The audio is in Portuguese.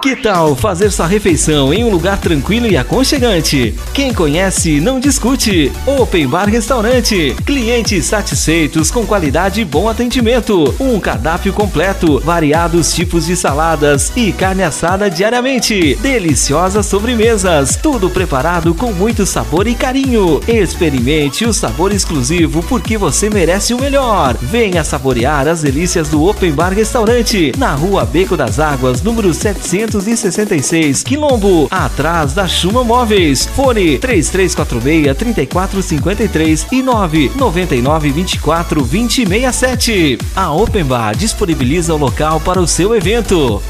Que tal fazer sua refeição em um lugar tranquilo e aconchegante? Quem conhece não discute. Open Bar Restaurante. Clientes satisfeitos com qualidade e bom atendimento. Um cardápio completo, variados tipos de saladas e carne assada diariamente. Deliciosas sobremesas, tudo preparado com muito sabor e carinho. Experimente o sabor exclusivo porque você merece o melhor. Venha saborear as delícias do Open Bar Restaurante, na Rua Beco das Águas, número 700 266, Quilombo, atrás da Chuma Móveis. Fone 3346 3453 e 999 24 2067. A Open Bar disponibiliza o local para o seu evento.